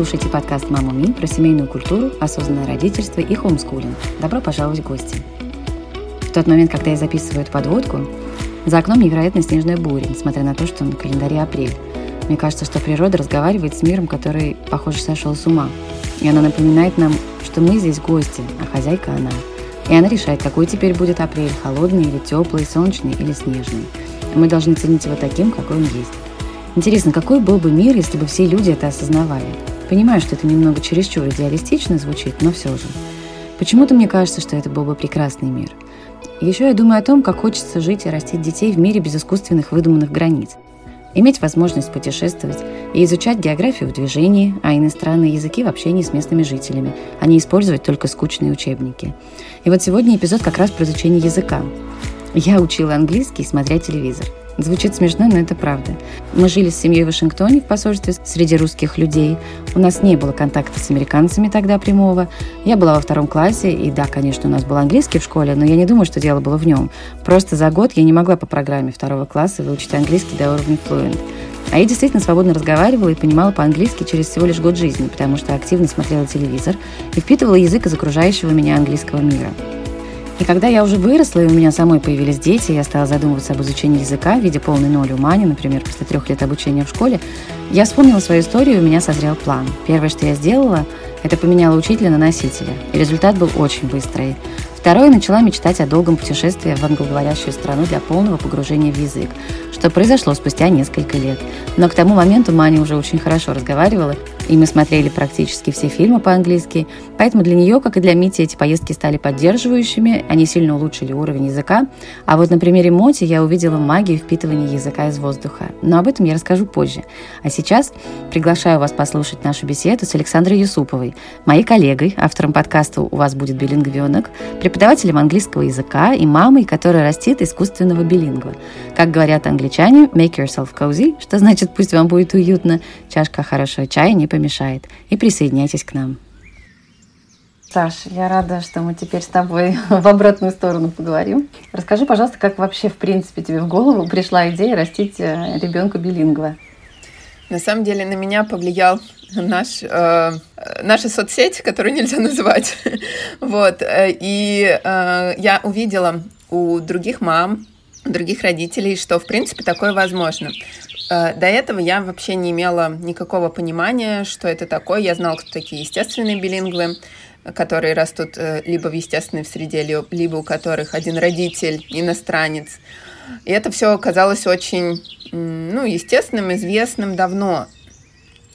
Слушаете подкаст «Мама Ми» про семейную культуру, осознанное родительство и хомскулинг. Добро пожаловать в гости. В тот момент, когда я записываю эту подводку, за окном невероятно снежная буря, несмотря на то, что на календаре апрель. Мне кажется, что природа разговаривает с миром, который, похоже, сошел с ума. И она напоминает нам, что мы здесь гости, а хозяйка она. И она решает, какой теперь будет апрель, холодный или теплый, солнечный или снежный. И мы должны ценить его таким, какой он есть. Интересно, какой был бы мир, если бы все люди это осознавали? Понимаю, что это немного чересчур идеалистично звучит, но все же. Почему-то мне кажется, что это был бы прекрасный мир. Еще я думаю о том, как хочется жить и растить детей в мире без искусственных выдуманных границ. Иметь возможность путешествовать и изучать географию в движении, а иностранные языки в общении с местными жителями, а не использовать только скучные учебники. И вот сегодня эпизод как раз про изучение языка. Я учила английский, смотря телевизор – Звучит смешно, но это правда. Мы жили с семьей в Вашингтоне в посольстве среди русских людей. У нас не было контакта с американцами тогда прямого. Я была во втором классе, и да, конечно, у нас был английский в школе, но я не думаю, что дело было в нем. Просто за год я не могла по программе второго класса выучить английский до уровня fluent. А я действительно свободно разговаривала и понимала по-английски через всего лишь год жизни, потому что активно смотрела телевизор и впитывала язык из окружающего меня английского мира. И когда я уже выросла, и у меня самой появились дети, я стала задумываться об изучении языка в виде полной ноли умани, например, после трех лет обучения в школе, я вспомнила свою историю, и у меня созрел план. Первое, что я сделала, это поменяла учителя на носителя. И результат был очень быстрый. Второе, начала мечтать о долгом путешествии в англоговорящую страну для полного погружения в язык, что произошло спустя несколько лет. Но к тому моменту Маня уже очень хорошо разговаривала, и мы смотрели практически все фильмы по-английски, поэтому для нее, как и для Мити, эти поездки стали поддерживающими, они сильно улучшили уровень языка, а вот на примере Моти я увидела магию впитывания языка из воздуха. Но об этом я расскажу позже. А сейчас приглашаю вас послушать нашу беседу с Александрой Юсуповой, моей коллегой, автором подкаста «У вас будет билингвенок», преподавателем английского языка и мамой, которая растит искусственного билингва. Как говорят англичане, make yourself cozy, что значит пусть вам будет уютно, чашка хорошего чая не помешает. И присоединяйтесь к нам. Саш, я рада, что мы теперь с тобой в обратную сторону поговорим. Расскажи, пожалуйста, как вообще, в принципе, тебе в голову пришла идея растить э, ребенка билингва? На самом деле на меня повлиял наш, э, наша соцсеть, которую нельзя называть. вот. Э, и э, я увидела у других мам, других родителей, что, в принципе, такое возможно. Э, до этого я вообще не имела никакого понимания, что это такое. Я знала, кто такие естественные билингвы, которые растут э, либо в естественной среде, либо у которых один родитель иностранец. И это все оказалось очень ну, естественным, известным давно.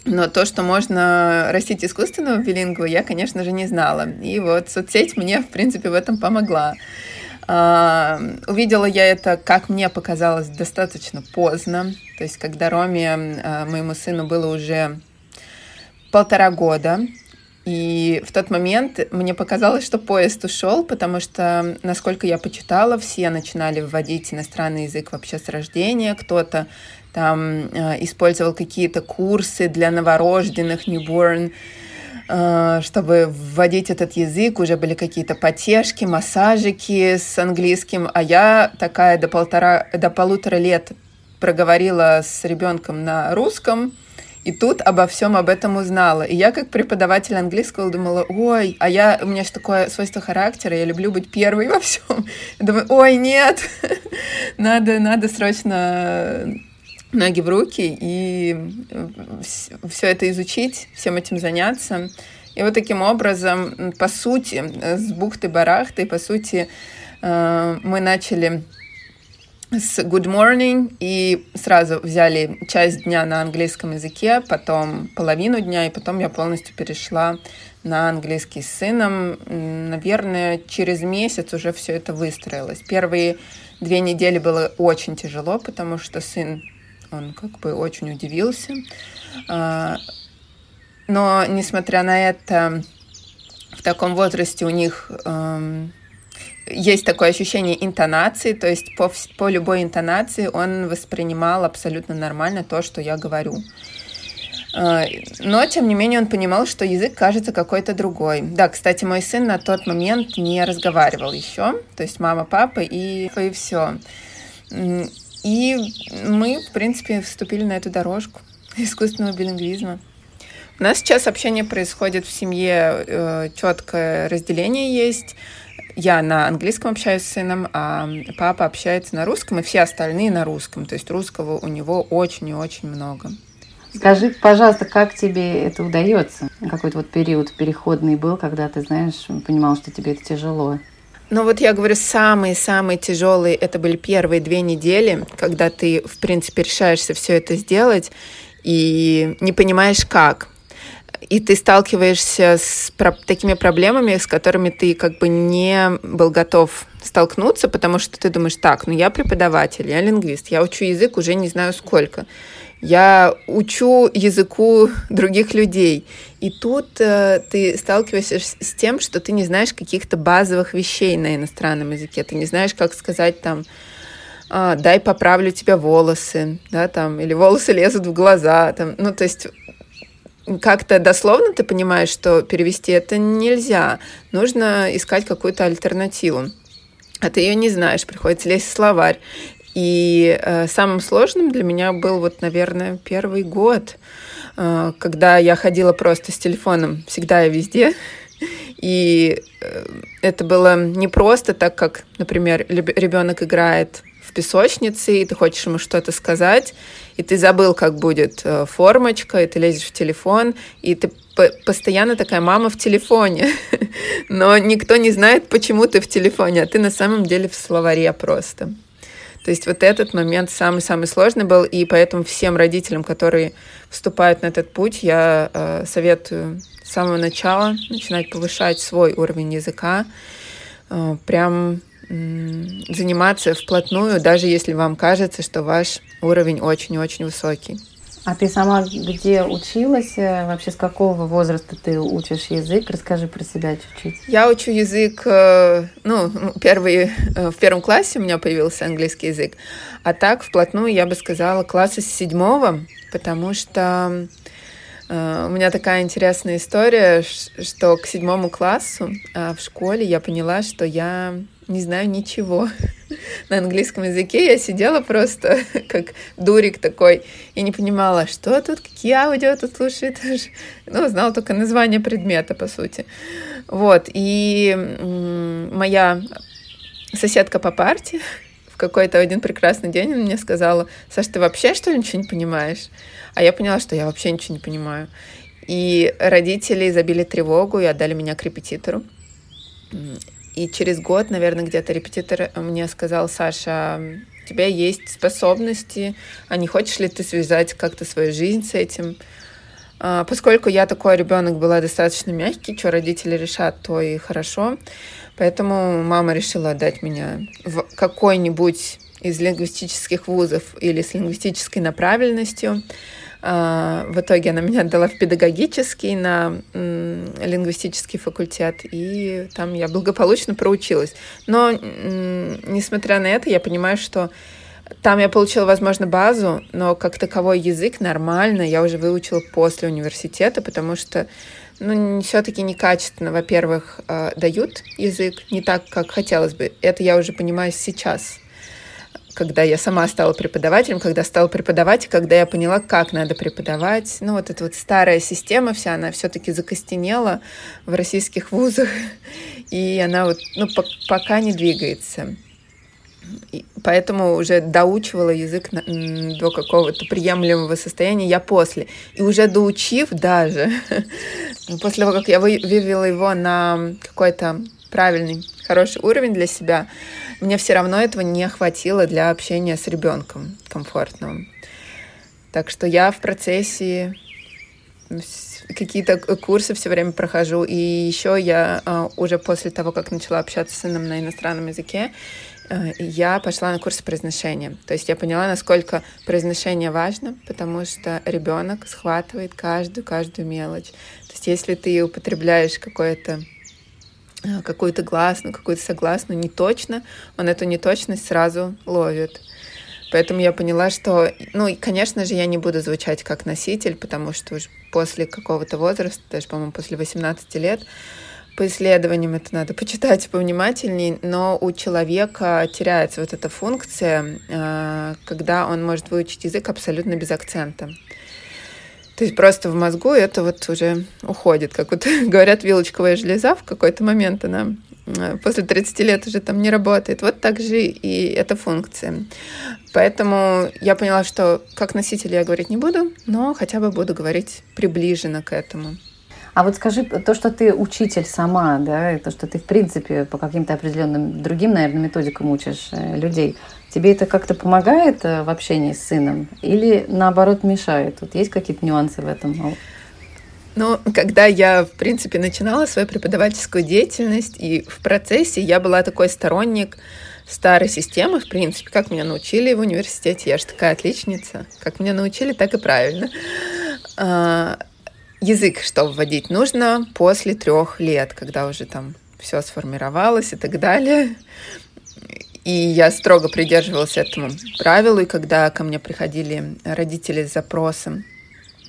Но то, что можно растить искусственного билингва, я, конечно же, не знала. И вот соцсеть мне, в принципе, в этом помогла. А, увидела я это, как мне показалось, достаточно поздно. То есть, когда Роме, а, моему сыну, было уже полтора года, и в тот момент мне показалось, что поезд ушел, потому что, насколько я почитала, все начинали вводить иностранный язык вообще с рождения. Кто-то там э, использовал какие-то курсы для новорожденных, newborn, Э, чтобы вводить этот язык, уже были какие-то потешки, массажики с английским, а я такая до, полтора, до полутора лет проговорила с ребенком на русском, и тут обо всем об этом узнала. И я как преподаватель английского думала, ой, а я, у меня же такое свойство характера, я люблю быть первой во всем. Я думаю, ой, нет, надо, надо срочно ноги в руки и э, все это изучить, всем этим заняться. И вот таким образом, по сути, с бухты-барахты, по сути, э, мы начали с Good Morning и сразу взяли часть дня на английском языке, потом половину дня, и потом я полностью перешла на английский с сыном. Наверное, через месяц уже все это выстроилось. Первые две недели было очень тяжело, потому что сын он как бы очень удивился. А, но, несмотря на это, в таком возрасте у них эм, есть такое ощущение интонации, то есть по, по любой интонации он воспринимал абсолютно нормально то, что я говорю. А, но, тем не менее, он понимал, что язык кажется какой-то другой. Да, кстати, мой сын на тот момент не разговаривал еще, то есть мама, папа и, и все. И мы, в принципе, вступили на эту дорожку искусственного билингвизма. У нас сейчас общение происходит в семье, э, четкое разделение есть. Я на английском общаюсь с сыном, а папа общается на русском, и все остальные на русском. То есть русского у него очень и очень много. Скажи, пожалуйста, как тебе это удается? Какой-то вот период переходный был, когда ты, знаешь, понимал, что тебе это тяжело? Ну вот я говорю, самые-самые тяжелые это были первые две недели, когда ты, в принципе, решаешься все это сделать и не понимаешь как. И ты сталкиваешься с про- такими проблемами, с которыми ты как бы не был готов столкнуться, потому что ты думаешь, так, ну я преподаватель, я лингвист, я учу язык уже не знаю сколько я учу языку других людей. И тут э, ты сталкиваешься с тем, что ты не знаешь каких-то базовых вещей на иностранном языке. Ты не знаешь, как сказать там, а, дай поправлю тебе волосы, да, там, или волосы лезут в глаза, там, ну, то есть как-то дословно ты понимаешь, что перевести это нельзя. Нужно искать какую-то альтернативу. А ты ее не знаешь, приходится лезть в словарь. И э, самым сложным для меня был вот, наверное, первый год, э, когда я ходила просто с телефоном всегда и везде. И э, это было не просто так, как, например, ребенок играет в песочнице, и ты хочешь ему что-то сказать, и ты забыл, как будет э, формочка, и ты лезешь в телефон, и ты постоянно такая мама в телефоне, но никто не знает, почему ты в телефоне, а ты на самом деле в словаре просто. То есть вот этот момент самый-самый сложный был, и поэтому всем родителям, которые вступают на этот путь, я э, советую с самого начала начинать повышать свой уровень языка, э, прям заниматься вплотную, даже если вам кажется, что ваш уровень очень-очень высокий. А ты сама где училась? Э, вообще с какого возраста ты учишь язык? Расскажи про себя чуть-чуть. Я учу язык, э, ну, первый, э, в первом классе у меня появился английский язык. А так, вплотную, я бы сказала, класса с седьмого, потому что у меня такая интересная история, что к седьмому классу в школе я поняла, что я не знаю ничего. На английском языке я сидела просто как дурик такой и не понимала, что тут, какие аудио тут слушает. Ну, знала только название предмета, по сути. Вот, и моя соседка по парте в какой-то один прекрасный день мне сказала, Саш, ты вообще что ли ничего не понимаешь? А я поняла, что я вообще ничего не понимаю. И родители забили тревогу и отдали меня к репетитору. И через год, наверное, где-то репетитор мне сказал, Саша, у тебя есть способности, а не хочешь ли ты связать как-то свою жизнь с этим? А, поскольку я такой ребенок была достаточно мягкий, что родители решат, то и хорошо. Поэтому мама решила отдать меня в какой-нибудь из лингвистических вузов или с лингвистической направленностью. А, в итоге она меня отдала в педагогический, на лингвистический факультет, и там я благополучно проучилась. Но, несмотря на это, я понимаю, что там я получила, возможно, базу, но как таковой язык нормально я уже выучила после университета, потому что ну, все-таки некачественно, во-первых, а, дают язык, не так, как хотелось бы. Это я уже понимаю сейчас когда я сама стала преподавателем, когда стала преподавать, когда я поняла, как надо преподавать. Ну, вот эта вот старая система вся, она все-таки закостенела в российских вузах, и она вот, ну, по пока не двигается. И поэтому уже доучивала язык на, до какого-то приемлемого состояния я после. И уже доучив даже, после того, как я вывела его на какой-то правильный, хороший уровень для себя, мне все равно этого не хватило для общения с ребенком комфортного. Так что я в процессе какие-то курсы все время прохожу. И еще я а, уже после того, как начала общаться с сыном на иностранном языке, а, я пошла на курсы произношения. То есть я поняла, насколько произношение важно, потому что ребенок схватывает каждую, каждую мелочь. То есть если ты употребляешь какое-то Э, какую-то гласную, какую-то согласную не точно, он эту неточность сразу ловит. Поэтому я поняла, что, ну, конечно же, я не буду звучать как носитель, потому что уж после какого-то возраста, даже, по-моему, после 18 лет, по исследованиям это надо почитать повнимательнее, но у человека теряется вот эта функция, э, когда он может выучить язык абсолютно без акцента. То есть просто в мозгу это вот уже уходит, как вот говорят, вилочковая железа в какой-то момент она э, после 30 лет уже там не работает. Вот так же и эта функция. Поэтому я поняла, что как носитель я говорить не буду, но хотя бы буду говорить приближенно к этому. А вот скажи, то, что ты учитель сама, да, и то, что ты, в принципе, по каким-то определенным другим, наверное, методикам учишь э, людей, тебе это как-то помогает э, в общении с сыном или, наоборот, мешает? Вот есть какие-то нюансы в этом? Ну, когда я, в принципе, начинала свою преподавательскую деятельность, и в процессе я была такой сторонник старой системы, в принципе, как меня научили в университете. Я же такая отличница. Как меня научили, так и правильно. Язык, что вводить, нужно после трех лет, когда уже там все сформировалось и так далее. И я строго придерживалась этому правилу, и когда ко мне приходили родители с запросом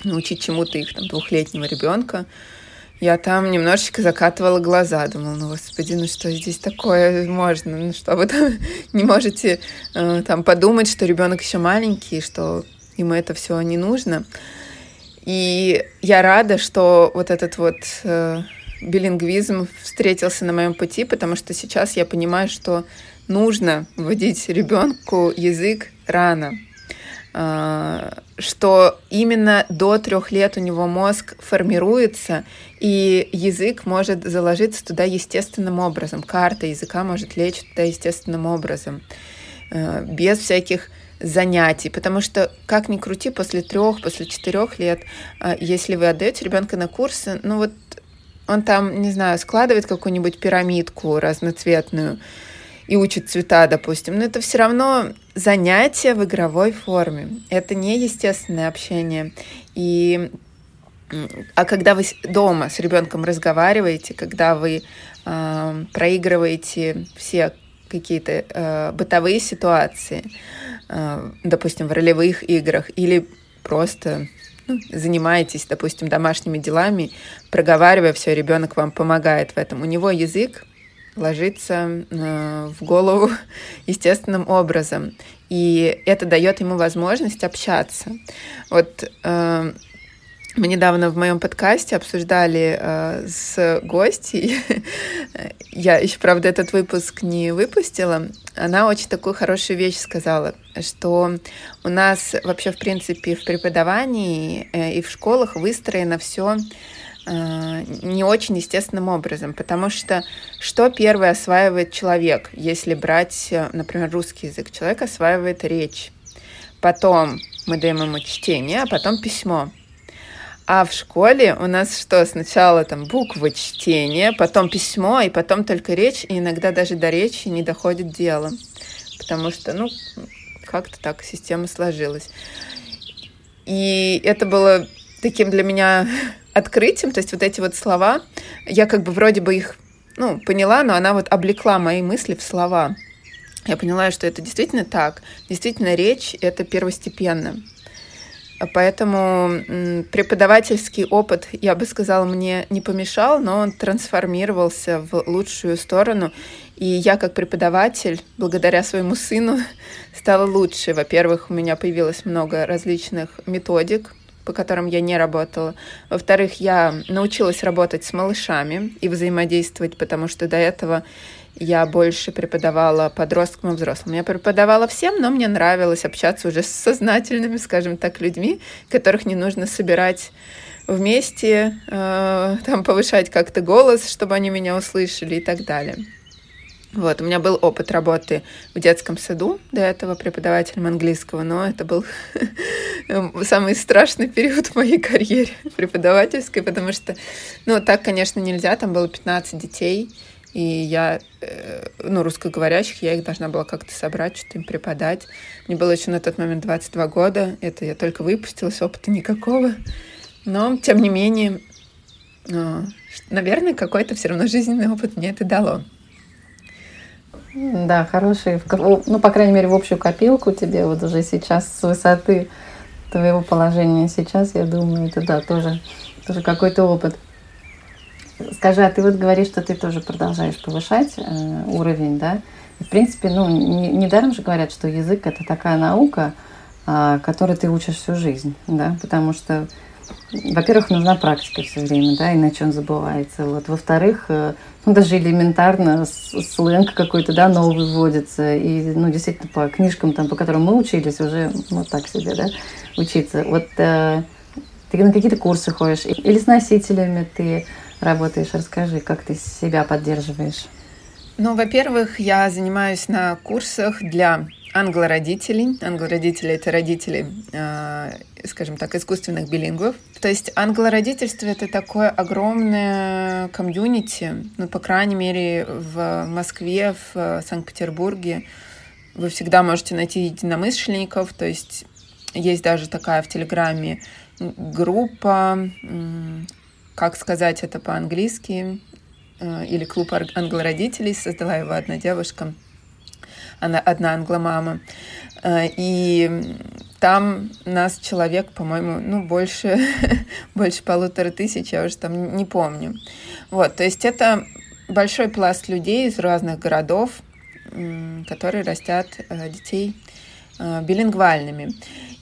научить чему-то их там, двухлетнего ребенка, я там немножечко закатывала глаза, думала, ну, господи, ну что здесь такое можно, ну что вы там не можете э, там подумать, что ребенок еще маленький, что ему это все не нужно. И я рада, что вот этот вот э, билингвизм встретился на моем пути, потому что сейчас я понимаю, что нужно вводить ребенку язык рано, э, что именно до трех лет у него мозг формируется, и язык может заложиться туда естественным образом, карта языка может лечь туда естественным образом, э, без всяких занятий, потому что как ни крути, после трех, после четырех лет, а, если вы отдаете ребенка на курсы, ну вот он там, не знаю, складывает какую-нибудь пирамидку разноцветную и учит цвета, допустим, но это все равно занятие в игровой форме. Это не естественное общение. И а когда вы дома с ребенком разговариваете, когда вы э, проигрываете все какие-то э, бытовые ситуации, э, допустим, в ролевых играх, или просто ну, занимаетесь, допустим, домашними делами, проговаривая все, ребенок вам помогает в этом. У него язык ложится э, в голову естественным образом, и это дает ему возможность общаться. Вот э, мы недавно в моем подкасте обсуждали э, с гостей. Я еще, правда, этот выпуск не выпустила. Она очень такую хорошую вещь сказала, что у нас вообще, в принципе, в преподавании э, и в школах выстроено все э, не очень естественным образом, потому что что первое осваивает человек, если брать, э, например, русский язык? Человек осваивает речь, потом мы даем ему чтение, а потом письмо. А в школе у нас что? Сначала там буквы чтения, потом письмо, и потом только речь, и иногда даже до речи не доходит дело. Потому что, ну, как-то так система сложилась. И это было таким для меня открытием, то есть вот эти вот слова, я как бы вроде бы их, ну, поняла, но она вот облекла мои мысли в слова. Я поняла, что это действительно так. Действительно, речь — это первостепенно. Поэтому преподавательский опыт, я бы сказала, мне не помешал, но он трансформировался в лучшую сторону. И я как преподаватель, благодаря своему сыну, стала лучше. Во-первых, у меня появилось много различных методик, по которым я не работала. Во-вторых, я научилась работать с малышами и взаимодействовать, потому что до этого я больше преподавала подросткам и взрослым. Я преподавала всем, но мне нравилось общаться уже с сознательными, скажем так, людьми, которых не нужно собирать вместе, э, там повышать как-то голос, чтобы они меня услышали и так далее. Вот, у меня был опыт работы в детском саду до этого преподавателем английского, но это был самый страшный период в моей карьере преподавательской, потому что, ну, так, конечно, нельзя, там было 15 детей, и я, э, ну, русскоговорящих, я их должна была как-то собрать, что-то им преподать. Мне было еще на тот момент 22 года, это я только выпустилась, опыта никакого. Но, тем не менее, э, наверное, какой-то все равно жизненный опыт мне это дало. Да, хороший, ну, по крайней мере, в общую копилку тебе вот уже сейчас с высоты твоего положения сейчас, я думаю, это да, тоже, тоже какой-то опыт. Скажи, а ты вот говоришь, что ты тоже продолжаешь повышать э, уровень, да? И, в принципе, ну, не, недаром же говорят, что язык это такая наука, э, которой ты учишь всю жизнь, да? Потому что во-первых, нужна практика все время, да, иначе он забывается. Вот. Во-вторых, э, ну, даже элементарно сленг какой-то, да, новый вводится. И, ну, действительно, по книжкам, там, по которым мы учились, уже, ну, так себе, да, учиться. Вот э, ты на какие-то курсы ходишь или с носителями ты работаешь? Расскажи, как ты себя поддерживаешь? Ну, во-первых, я занимаюсь на курсах для англородителей. Англородители — это родители, э, скажем так, искусственных билингвов. То есть англородительство — это такое огромное комьюнити, ну, по крайней мере, в Москве, в Санкт-Петербурге. Вы всегда можете найти единомышленников, то есть есть даже такая в Телеграме группа, как сказать это по-английски, э, или клуб англородителей, создала его одна девушка, она одна англомама. Э, и там нас человек, по-моему, ну, больше, больше полутора тысяч, я уже там не помню. Вот, то есть это большой пласт людей из разных городов, которые растят э, детей билингвальными.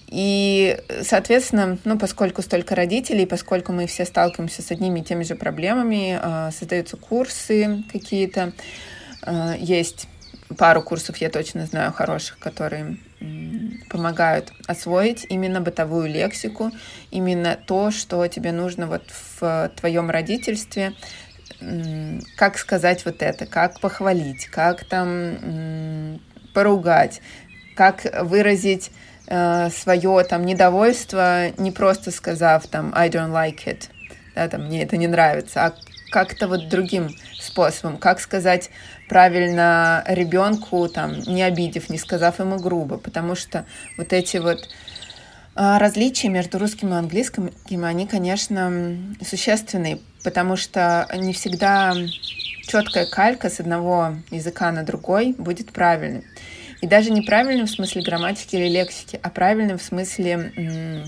И, соответственно, ну, поскольку столько родителей, поскольку мы все сталкиваемся с одними и теми же проблемами, э, создаются курсы какие-то, э, есть пару курсов, я точно знаю, хороших, которые помогают освоить именно бытовую лексику, именно то, что тебе нужно вот в твоем родительстве, как сказать вот это, как похвалить, как там поругать, как выразить э, свое там недовольство, не просто сказав там I don't like it, да, там мне это не нравится, а как-то вот другим способом, как сказать правильно ребенку, там, не обидев, не сказав ему грубо, потому что вот эти вот э, различия между русским и английским, они, конечно, существенные, потому что не всегда четкая калька с одного языка на другой будет правильной. И даже не правильным в смысле грамматики или лексики, а правильным в смысле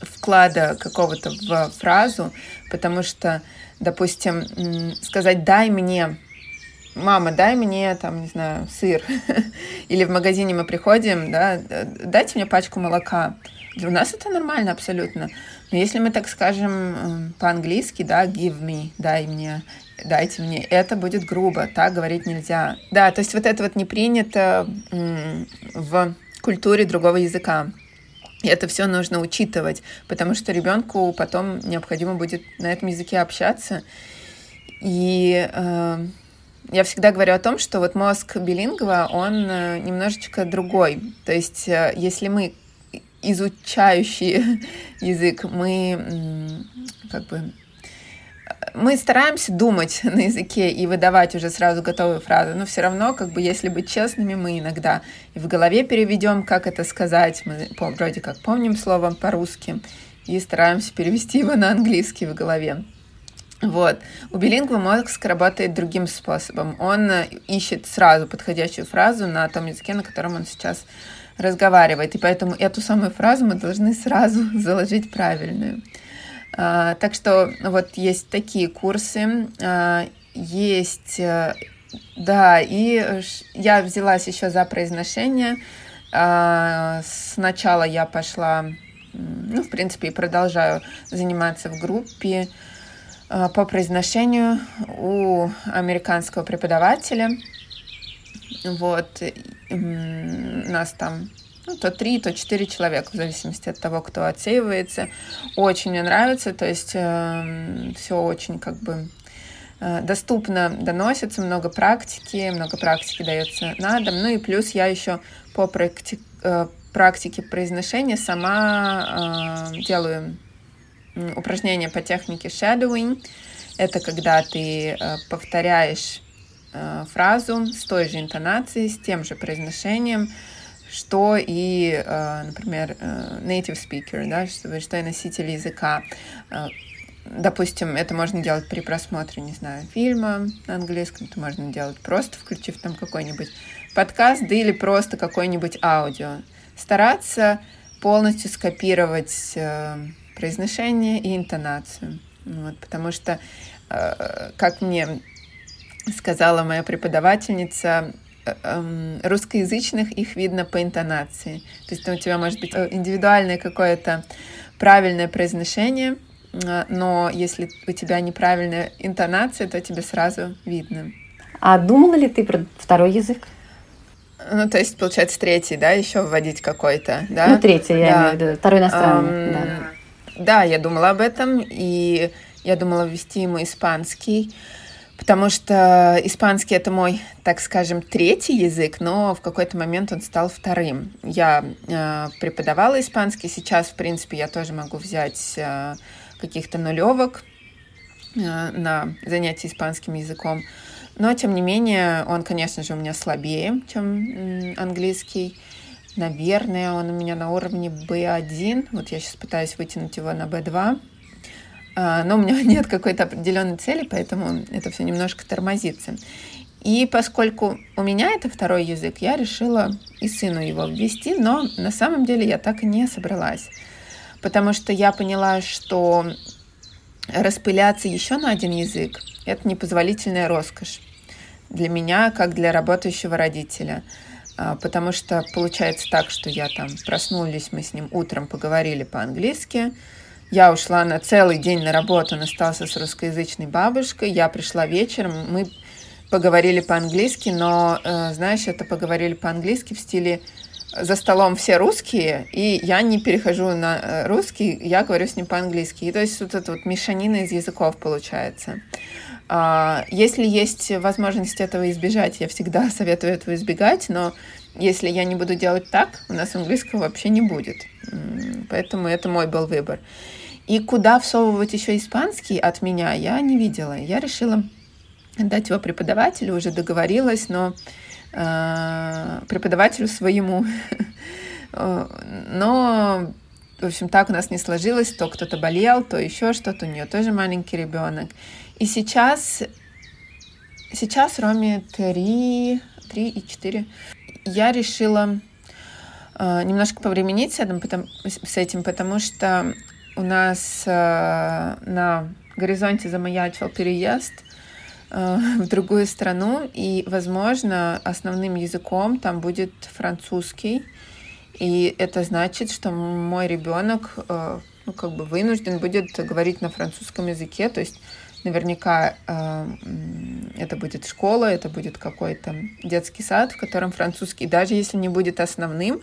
вклада какого-то в фразу, потому что, допустим, сказать «дай мне», «мама, дай мне, там, не знаю, сыр», или в магазине мы приходим, да, «дайте мне пачку молока», для нас это нормально абсолютно. Но если мы так скажем по-английски, да, give me, дай мне, дайте мне, это будет грубо, так говорить нельзя. Да, то есть вот это вот не принято в культуре другого языка. И это все нужно учитывать, потому что ребенку потом необходимо будет на этом языке общаться. И э, я всегда говорю о том, что вот мозг билингва, он э, немножечко другой. То есть э, если мы изучающие язык, мы как бы мы стараемся думать на языке и выдавать уже сразу готовые фразы, но все равно, как бы, если быть честными, мы иногда и в голове переведем, как это сказать, мы вроде как помним слово по-русски, и стараемся перевести его на английский в голове. Вот. У билингва мозг работает другим способом. Он ищет сразу подходящую фразу на том языке, на котором он сейчас разговаривает. И поэтому эту самую фразу мы должны сразу заложить правильную. А, так что вот есть такие курсы, а, есть, э, да, и я взялась еще за произношение. А, сначала я пошла, ну, в принципе, и продолжаю заниматься в группе по произношению у американского преподавателя. Вот, нас там ну, то три, то четыре человека, в зависимости от того, кто отсеивается. Очень мне нравится, то есть э, все очень как бы э, доступно доносится, много практики, много практики дается на дом. Ну и плюс я еще по практи э, практике произношения сама э, делаю упражнения по технике shadowing. Это когда ты э, повторяешь э, фразу с той же интонацией, с тем же произношением, что и, э, например, э, native speaker, да, что, что и носитель языка. Э, допустим, это можно делать при просмотре, не знаю, фильма на английском, это можно делать просто включив там какой-нибудь подкаст, да или просто какой-нибудь аудио. Стараться полностью скопировать произношение и интонацию. Вот, потому что, как мне сказала моя преподавательница, эм, русскоязычных их видно по интонации. То есть у тебя может быть э, индивидуальное какое-то правильное произношение, э, но если у тебя неправильная интонация, то тебе сразу видно. А думала ли ты про второй язык? Ну, то есть, получается, третий, да, еще вводить какой-то, да? Ну, третий, я да. имею в виду, второй иностранный, um, да. Да, я думала об этом, и я думала ввести ему испанский, потому что испанский — это мой, так скажем, третий язык, но в какой-то момент он стал вторым. Я э, преподавала испанский, сейчас, в принципе, я тоже могу взять э, каких-то нулевок э, на занятия испанским языком, но, тем не менее, он, конечно же, у меня слабее, чем английский. Наверное, он у меня на уровне B1. Вот я сейчас пытаюсь вытянуть его на B2. А, но у меня нет какой-то определенной цели, поэтому это все немножко тормозится. И поскольку у меня это второй язык, я решила и сыну его ввести, но на самом деле я так и не собралась. Потому что я поняла, что распыляться еще на один язык – это непозволительная роскошь для меня, как для работающего родителя. А, потому что получается так, что я там проснулись, мы с ним утром поговорили по-английски, я ушла на целый день на работу, он остался с русскоязычной бабушкой, я пришла вечером, мы поговорили по-английски, но, э, знаешь, это поговорили по-английски в стиле за столом все русские, и я не перехожу на э, русский, я говорю с ним по-английски. И то есть вот эта вот мешанина из языков получается. А, если есть возможность этого избежать, я всегда советую этого избегать, но если я не буду делать так, у нас английского вообще не будет. Поэтому это мой был выбор. И куда всовывать еще испанский от меня, я не видела. Я решила дать его преподавателю, уже договорилась, но э, преподавателю своему. но, в общем, так у нас не сложилось. То кто-то болел, то еще что-то. У нее тоже маленький ребенок. И сейчас, сейчас Роме 3, 3 и 4. Я решила э, немножко повременить с этим, потому, с этим, потому что у нас э, на горизонте замаячил переезд э, в другую страну, и, возможно, основным языком там будет французский. И это значит, что мой ребенок э, ну, как бы вынужден будет говорить на французском языке, то есть Наверняка э, это будет школа, это будет какой-то детский сад, в котором французский, даже если не будет основным,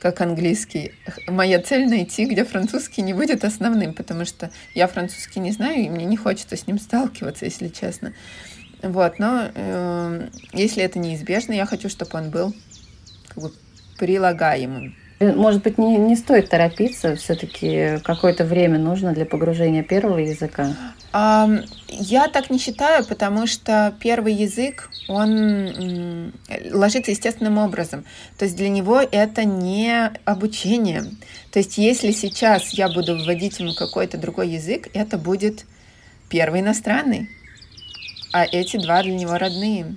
как английский, моя цель найти, где французский не будет основным, потому что я французский не знаю, и мне не хочется с ним сталкиваться, если честно. Вот, но э, если это неизбежно, я хочу, чтобы он был как бы прилагаемым. Может быть, не, не стоит торопиться, все-таки какое-то время нужно для погружения первого языка? Я так не считаю, потому что первый язык, он ложится естественным образом. То есть для него это не обучение. То есть если сейчас я буду вводить ему какой-то другой язык, это будет первый иностранный. А эти два для него родные.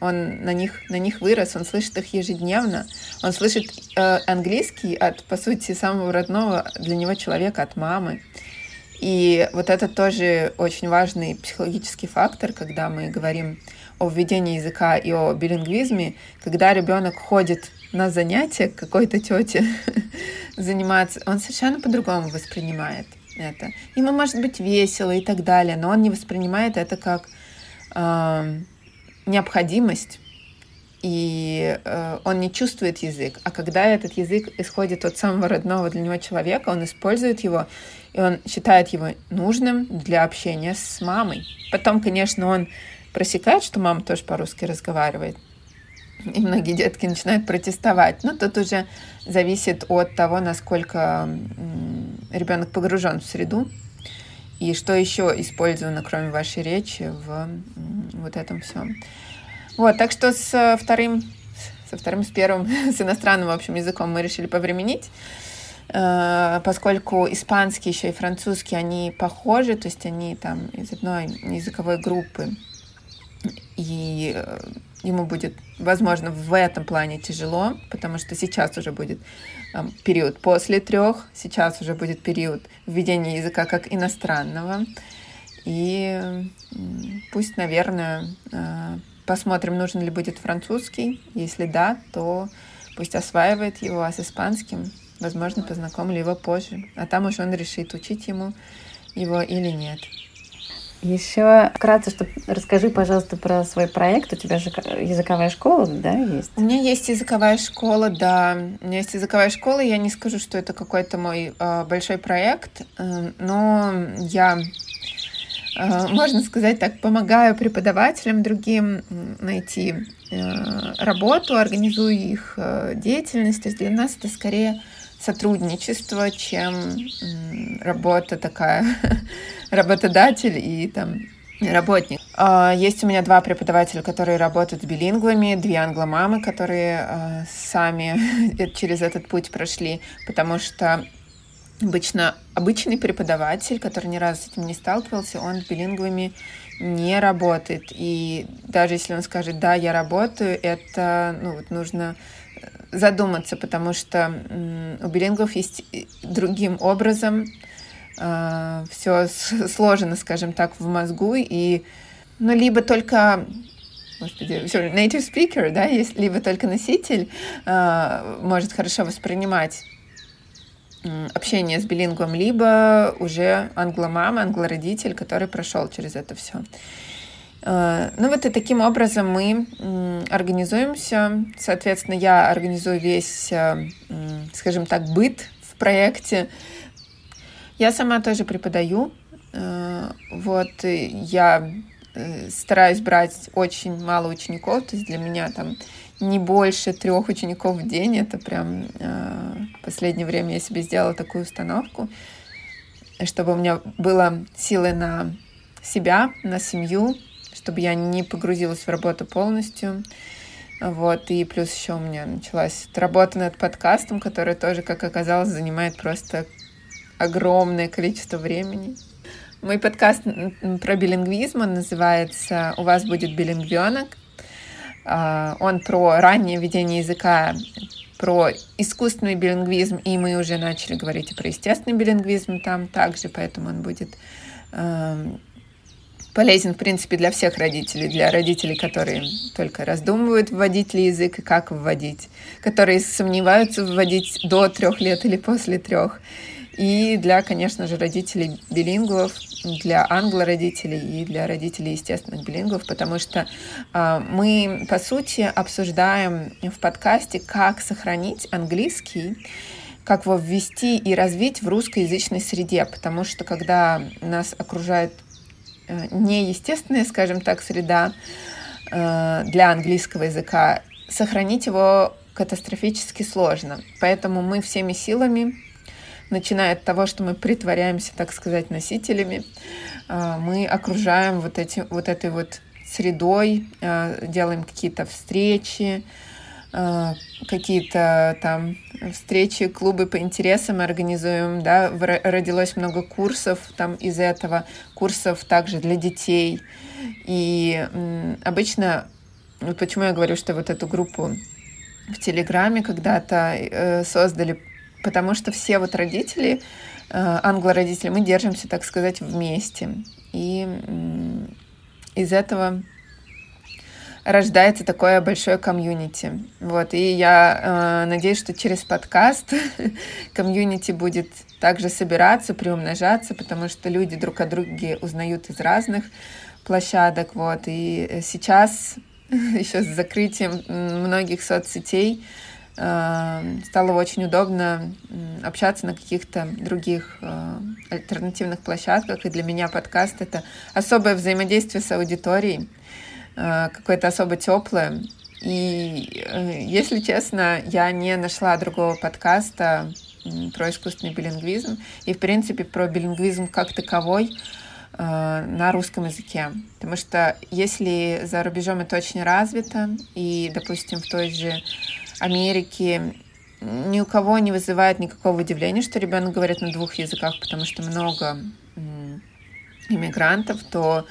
Он на них, на них вырос, он слышит их ежедневно. Он слышит э, английский от, по сути, самого родного для него человека, от мамы. И вот это тоже очень важный психологический фактор, когда мы говорим о введении языка и о билингвизме, когда ребенок ходит на занятия к какой-то тете заниматься, он совершенно по-другому воспринимает это. Ему может быть весело и так далее, но он не воспринимает это как э, необходимость, и э, он не чувствует язык. А когда этот язык исходит от самого родного для него человека, он использует его, и он считает его нужным для общения с мамой. Потом, конечно, он просекает, что мама тоже по-русски разговаривает, и многие детки начинают протестовать. Но тут уже зависит от того, насколько ребенок погружен в среду, и что еще использовано, кроме вашей речи, в вот этом всем. Вот, так что с э, вторым, со вторым, с первым, с иностранным, в общем, языком мы решили повременить, э, поскольку испанский еще и французский, они похожи, то есть они там из одной языковой группы, и э, ему будет, возможно, в этом плане тяжело, потому что сейчас уже будет период после трех, сейчас уже будет период введения языка как иностранного. И пусть, наверное, посмотрим, нужен ли будет французский. Если да, то пусть осваивает его, а с испанским, возможно, познакомлю его позже. А там уже он решит, учить ему его или нет. Еще вкратце, что расскажи, пожалуйста, про свой проект. У тебя же языковая школа, да, есть? У меня есть языковая школа, да. У меня есть языковая школа. Я не скажу, что это какой-то мой э, большой проект, э, но я, э, можно сказать так, помогаю преподавателям другим найти э, работу, организую их э, деятельность. То есть для нас это скорее сотрудничество, чем работа такая, работодатель и там работник. А, есть у меня два преподавателя, которые работают с билингвами, две англомамы, которые а, сами через этот путь прошли, потому что обычно обычный преподаватель, который ни разу с этим не сталкивался, он с билингвами не работает. И даже если он скажет, да, я работаю, это ну, вот нужно задуматься, потому что у билингвов есть другим образом все сложено, скажем так, в мозгу, и ну, либо только господи, native speaker, да, есть либо только носитель э, может хорошо воспринимать общение с билингвом, либо уже англомама, англородитель, который прошел через это все. Э, ну вот и таким образом мы организуемся. Соответственно, я организую весь, э, скажем так, быт в проекте. Я сама тоже преподаю. Э, вот я стараюсь брать очень мало учеников, то есть для меня там не больше трех учеников в день. Это прям в последнее время я себе сделала такую установку, чтобы у меня было силы на себя, на семью, чтобы я не погрузилась в работу полностью. Вот, и плюс еще у меня началась работа над подкастом, который тоже, как оказалось, занимает просто огромное количество времени. Мой подкаст про билингвизм, он называется «У вас будет билингвенок». А, он про раннее ведение языка, про искусственный билингвизм, и мы уже начали говорить про естественный билингвизм там также, поэтому он будет эм, полезен, в принципе, для всех родителей, для родителей, которые только раздумывают, вводить ли язык и как вводить, которые сомневаются, вводить до трех лет или после трех, и для, конечно же, родителей билингвов, для англо-родителей и для родителей естественных билингвов, потому что э, мы, по сути, обсуждаем в подкасте, как сохранить английский, как его ввести и развить в русскоязычной среде, потому что когда нас окружает Э, неестественная, скажем так, среда э, для английского языка, сохранить его катастрофически сложно. Поэтому мы всеми силами, начиная от того, что мы притворяемся, так сказать, носителями, э, мы окружаем вот, эти, вот этой вот средой, делаем какие-то встречи, Э, какие-то там встречи, клубы по интересам организуем, да, родилось много курсов там из этого, курсов также для детей. И обычно, вот почему я говорю, что вот эту группу в Телеграме когда-то э, создали, потому что все вот родители, э, англо-родители, мы держимся, так сказать, вместе. И из этого рождается такое большое комьюнити. Вот, и я э, надеюсь, что через подкаст комьюнити будет также собираться, приумножаться, потому что люди друг о друге узнают из разных площадок. Вот, и сейчас еще с закрытием многих соцсетей э, стало очень удобно общаться на каких-то других э, альтернативных площадках. И для меня подкаст — это особое взаимодействие с аудиторией, Э, какое-то особо теплое. И, э, если честно, я не нашла другого подкаста про искусственный билингвизм и, в принципе, про билингвизм как таковой э, на русском языке. Потому что если за рубежом это очень развито, и, допустим, в той же Америке ни у кого не вызывает никакого удивления, что ребенок говорит на двух языках, потому что много иммигрантов, то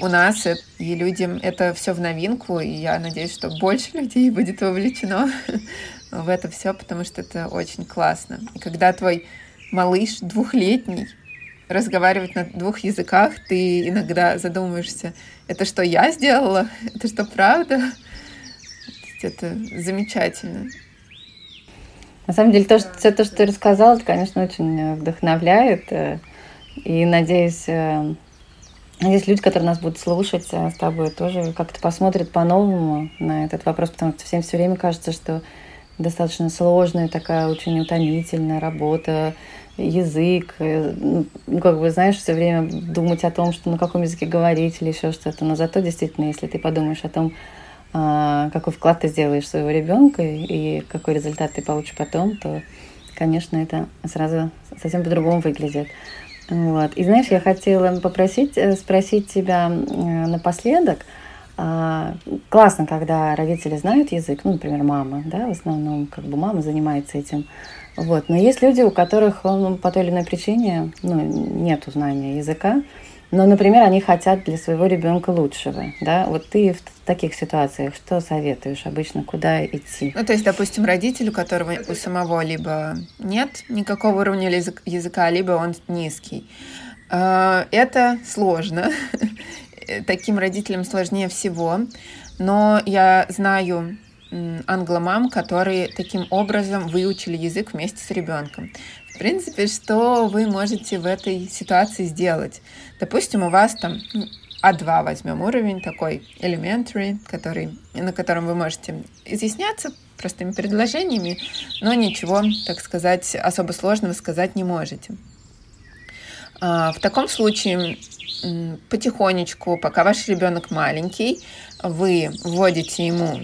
у нас и людям это все в новинку, и я надеюсь, что больше людей будет вовлечено в это все, потому что это очень классно. И когда твой малыш двухлетний разговаривать на двух языках, ты иногда задумываешься, это что я сделала? Это что правда? Это замечательно. На самом деле, то, что, все то, что ты рассказала, это, конечно, очень вдохновляет. Э, и надеюсь, э, надеюсь, люди, которые нас будут слушать э, с тобой, тоже как-то посмотрят по-новому на этот вопрос, потому что всем все время кажется, что достаточно сложная такая, очень утомительная работа, язык, ну, как бы, знаешь, все время думать о том, что на каком языке говорить или еще что-то. Но зато действительно, если ты подумаешь о том, какой вклад ты сделаешь своего ребенка и какой результат ты получишь потом, то, конечно, это сразу совсем по-другому выглядит. Вот. И знаешь, я хотела попросить, э, спросить тебя напоследок, а, классно, когда родители знают язык, ну, например, мама, да, в основном как бы мама занимается этим. Вот. Но есть люди, у которых ну, по той или иной причине ну, нет знания языка, но, например, они хотят для своего ребенка лучшего. Да? Вот ты в таких ситуациях что советуешь обычно, куда идти? Ну, то есть, допустим, родитель, у которого у самого либо нет никакого уровня языка, либо он низкий. А, это сложно. Таким родителям сложнее всего. Но я знаю англомам, которые таким образом выучили язык вместе с ребенком. В принципе, что вы можете в этой ситуации сделать? Допустим, у вас там А2 возьмем уровень такой elementary, который, на котором вы можете изъясняться простыми предложениями, но ничего, так сказать, особо сложного сказать не можете. А, в таком случае потихонечку, пока ваш ребенок маленький, вы вводите ему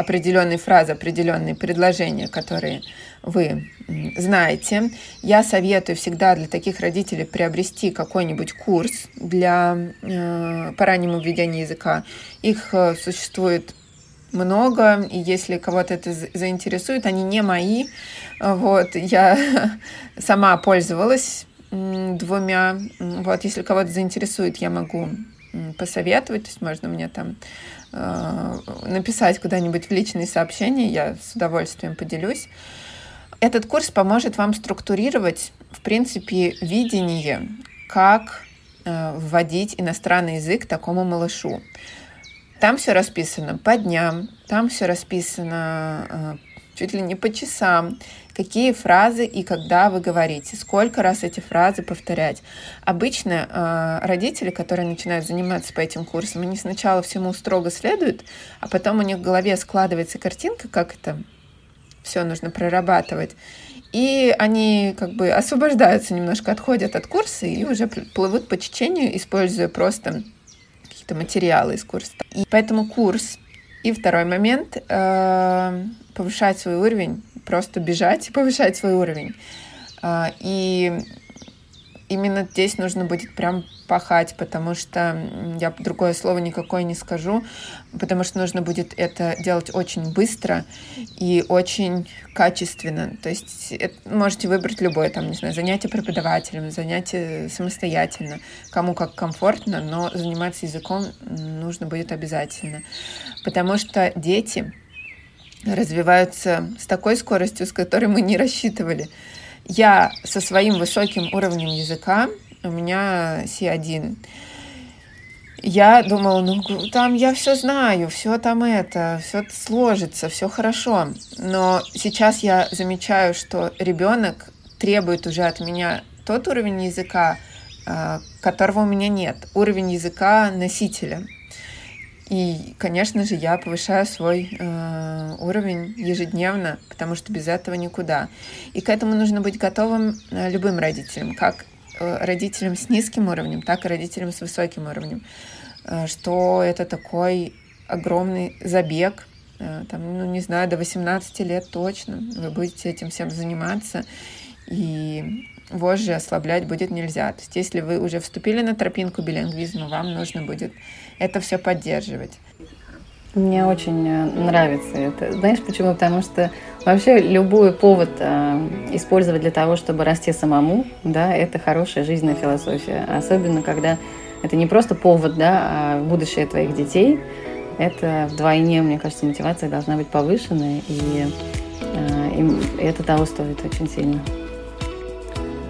определенные фразы, определенные предложения, которые вы знаете. Я советую всегда для таких родителей приобрести какой-нибудь курс для э, по раннему введению языка. Их э, существует много, и если кого-то это заинтересует, они не мои. Вот, я сама пользовалась двумя. Вот, если кого-то заинтересует, я могу посоветовать, то есть можно мне там написать куда-нибудь в личные сообщения, я с удовольствием поделюсь. Этот курс поможет вам структурировать, в принципе, видение, как э, вводить иностранный язык такому малышу. Там все расписано по дням, там все расписано э, чуть ли не по часам, какие фразы и когда вы говорите, сколько раз эти фразы повторять. Обычно э, родители, которые начинают заниматься по этим курсам, они сначала всему строго следуют, а потом у них в голове складывается картинка, как это все нужно прорабатывать. И они как бы освобождаются немножко, отходят от курса и уже плывут по течению, используя просто какие-то материалы из курса. И поэтому курс. И второй момент э, повышать свой уровень, просто бежать и повышать свой уровень. Э, и именно здесь нужно будет прям пахать, потому что я другое слово никакое не скажу, потому что нужно будет это делать очень быстро и очень качественно. То есть это, можете выбрать любое, там, не знаю, занятие преподавателем, занятие самостоятельно, кому как комфортно, но заниматься языком нужно будет обязательно. Потому что дети развиваются с такой скоростью, с которой мы не рассчитывали. Я со своим высоким уровнем языка, у меня C1, я думала, ну там я все знаю, все там это, все сложится, все хорошо. Но сейчас я замечаю, что ребенок требует уже от меня тот уровень языка, а, которого у меня нет, уровень языка носителя. И, конечно же, я повышаю свой э, уровень ежедневно, потому что без этого никуда. И к этому нужно быть готовым э, любым родителям, как э, родителям с низким уровнем, так и родителям с высоким уровнем. Э, что это такой огромный забег, э, там, ну, не знаю, до 18 лет точно вы будете этим всем заниматься. И вожжи ослаблять будет нельзя. То есть если вы уже вступили на тропинку билингвизма, вам нужно будет это все поддерживать. Мне очень э, нравится это. Знаешь почему? Потому что вообще любой повод э, использовать для того, чтобы расти самому, да, это хорошая жизненная философия. Особенно когда это не просто повод, да, а будущее твоих детей. Это вдвойне, мне кажется, мотивация должна быть повышенной, и, э, и это того стоит очень сильно.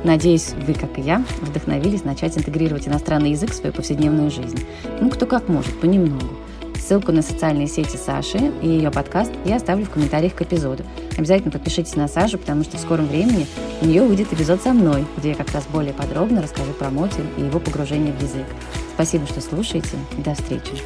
Надеюсь, вы, как и я, вдохновились начать интегрировать иностранный язык в свою повседневную жизнь. Ну, кто как может, понемногу. Ссылку на социальные сети Саши и ее подкаст я оставлю в комментариях к эпизоду. Обязательно подпишитесь на Сашу, потому что в скором времени у нее выйдет эпизод со мной, где я как раз более подробно расскажу про мотель и его погружение в язык. Спасибо, что слушаете. До встречи.